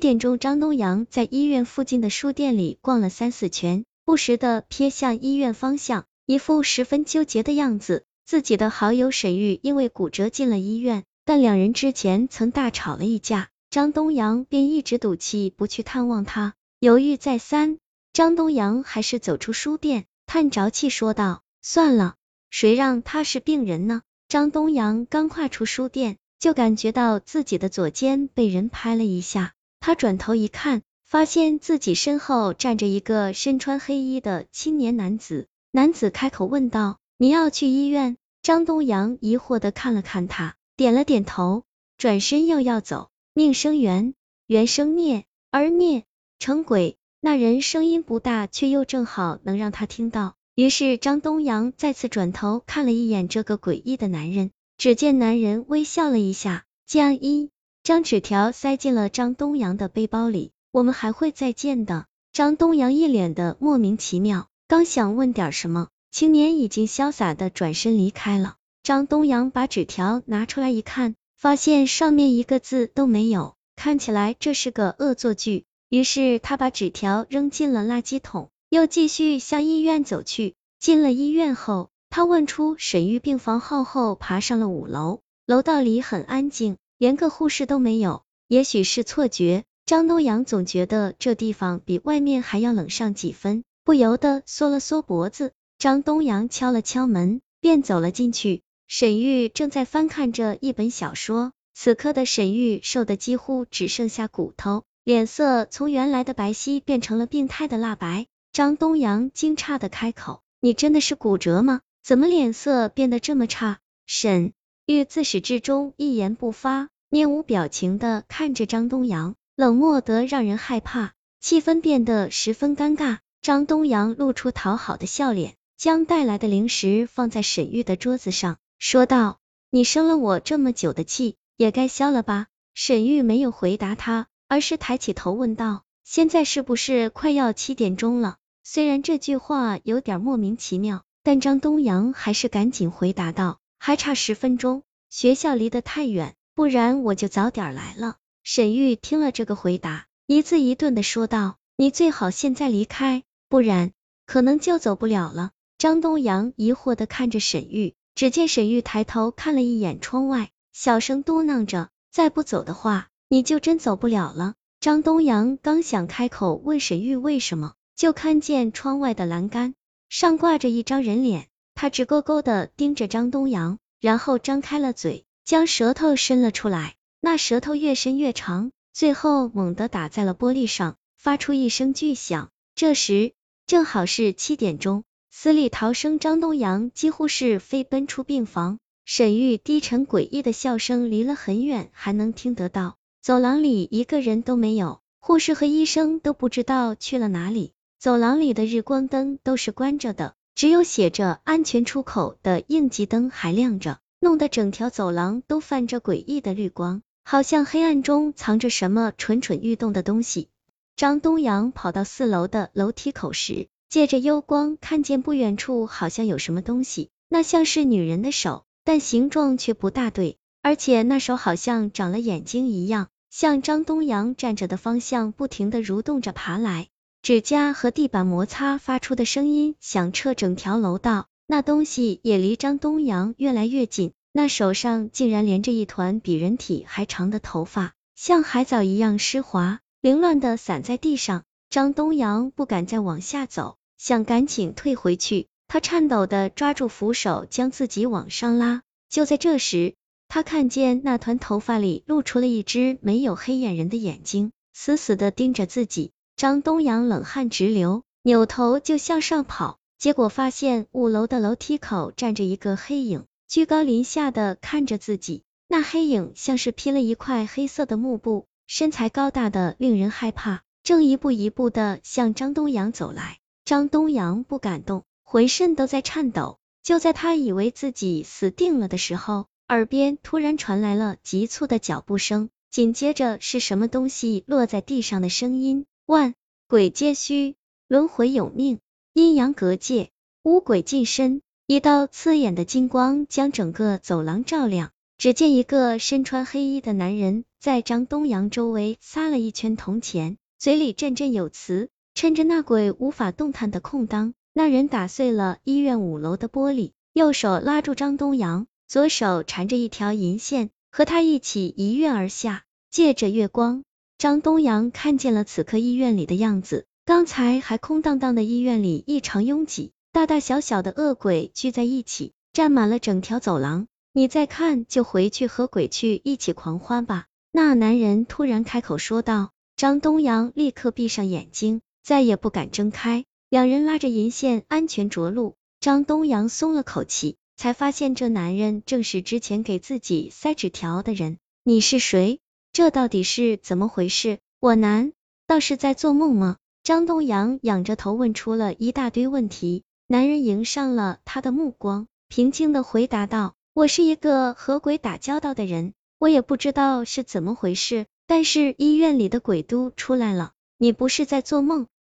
点钟，张东阳在医院附近的书店里逛了三四圈，不时的瞥向医院方向，一副十分纠结的样子。自己的好友沈玉因为骨折进了医院，但两人之前曾大吵了一架，张东阳便一直赌气不去探望他。犹豫再三，张东阳还是走出书店，叹着气说道：“算了，谁让他是病人呢？”张东阳刚跨出书店，就感觉到自己的左肩被人拍了一下。他转头一看，发现自己身后站着一个身穿黑衣的青年男子。男子开口问道：“你要去医院？”张东阳疑惑的看了看他，点了点头，转身又要走。命生缘，缘生孽，而孽成鬼。那人声音不大，却又正好能让他听到。于是张东阳再次转头看了一眼这个诡异的男人，只见男人微笑了一下，将一将纸条塞进了张东阳的背包里。我们还会再见的。张东阳一脸的莫名其妙，刚想问点什么，青年已经潇洒的转身离开了。张东阳把纸条拿出来一看，发现上面一个字都没有，看起来这是个恶作剧。于是他把纸条扔进了垃圾桶。又继续向医院走去，进了医院后，他问出沈玉病房号后，爬上了五楼。楼道里很安静，连个护士都没有。也许是错觉，张东阳总觉得这地方比外面还要冷上几分，不由得缩了缩脖子。张东阳敲了敲门，便走了进去。沈玉正在翻看着一本小说，此刻的沈玉瘦的几乎只剩下骨头，脸色从原来的白皙变成了病态的蜡白。张东阳惊诧的开口：“你真的是骨折吗？怎么脸色变得这么差？”沈玉自始至终一言不发，面无表情的看着张东阳，冷漠得让人害怕，气氛变得十分尴尬。张东阳露出讨好的笑脸，将带来的零食放在沈玉的桌子上，说道：“你生了我这么久的气，也该消了吧？”沈玉没有回答他，而是抬起头问道：“现在是不是快要七点钟了？”虽然这句话有点莫名其妙，但张东阳还是赶紧回答道：“还差十分钟，学校离得太远，不然我就早点来了。”沈玉听了这个回答，一字一顿的说道：“你最好现在离开，不然可能就走不了了。”张东阳疑惑的看着沈玉，只见沈玉抬头看了一眼窗外，小声嘟囔着：“再不走的话，你就真走不了了。”张东阳刚想开口问沈玉为什么。就看见窗外的栏杆上挂着一张人脸，他直勾勾的盯着张东阳，然后张开了嘴，将舌头伸了出来，那舌头越伸越长，最后猛地打在了玻璃上，发出一声巨响。这时正好是七点钟，死里逃生张东阳几乎是飞奔出病房，沈玉低沉诡异的笑声离了很远还能听得到，走廊里一个人都没有，护士和医生都不知道去了哪里。走廊里的日光灯都是关着的，只有写着安全出口的应急灯还亮着，弄得整条走廊都泛着诡异的绿光，好像黑暗中藏着什么蠢蠢欲动的东西。张东阳跑到四楼的楼梯口时，借着幽光看见不远处好像有什么东西，那像是女人的手，但形状却不大对，而且那手好像长了眼睛一样，向张东阳站着的方向不停的蠕动着爬来。指甲和地板摩擦发出的声音响彻整条楼道，那东西也离张东阳越来越近，那手上竟然连着一团比人体还长的头发，像海藻一样湿滑，凌乱的散在地上。张东阳不敢再往下走，想赶紧退回去，他颤抖的抓住扶手，将自己往上拉。就在这时，他看见那团头发里露出了一只没有黑眼仁的眼睛，死死的盯着自己。张东阳冷汗直流，扭头就向上跑，结果发现五楼的楼梯口站着一个黑影，居高临下的看着自己。那黑影像是披了一块黑色的幕布，身材高大的令人害怕，正一步一步的向张东阳走来。张东阳不敢动，浑身都在颤抖。就在他以为自己死定了的时候，耳边突然传来了急促的脚步声，紧接着是什么东西落在地上的声音。万鬼皆虚，轮回有命，阴阳隔界，污鬼近身。一道刺眼的金光将整个走廊照亮，只见一个身穿黑衣的男人在张东阳周围撒了一圈铜钱，嘴里振振有词。趁着那鬼无法动弹的空当，那人打碎了医院五楼的玻璃，右手拉住张东阳，左手缠着一条银线，和他一起一跃而下。借着月光，张东阳看见了此刻医院里的样子。刚才还空荡荡的医院里异常拥挤，大大小小的恶鬼聚在一起，占满了整条走廊。你再看，就回去和鬼去一起狂欢吧。那男人突然开口说道。张东阳立刻闭上眼睛。再也不敢睁开，两人拉着银线安全着陆。张东阳松了口气，才发现这男人正是之前给自己塞纸条的人。你是谁？这到底是怎么回事？我难道是在做梦吗？张东阳仰着头问出了一大堆问题。男人迎上了他的目光，平静的回答道：“我是一个和鬼打交道的人，我也不知道是怎么回事，但是医院里的鬼都出来了。你不是在做梦。”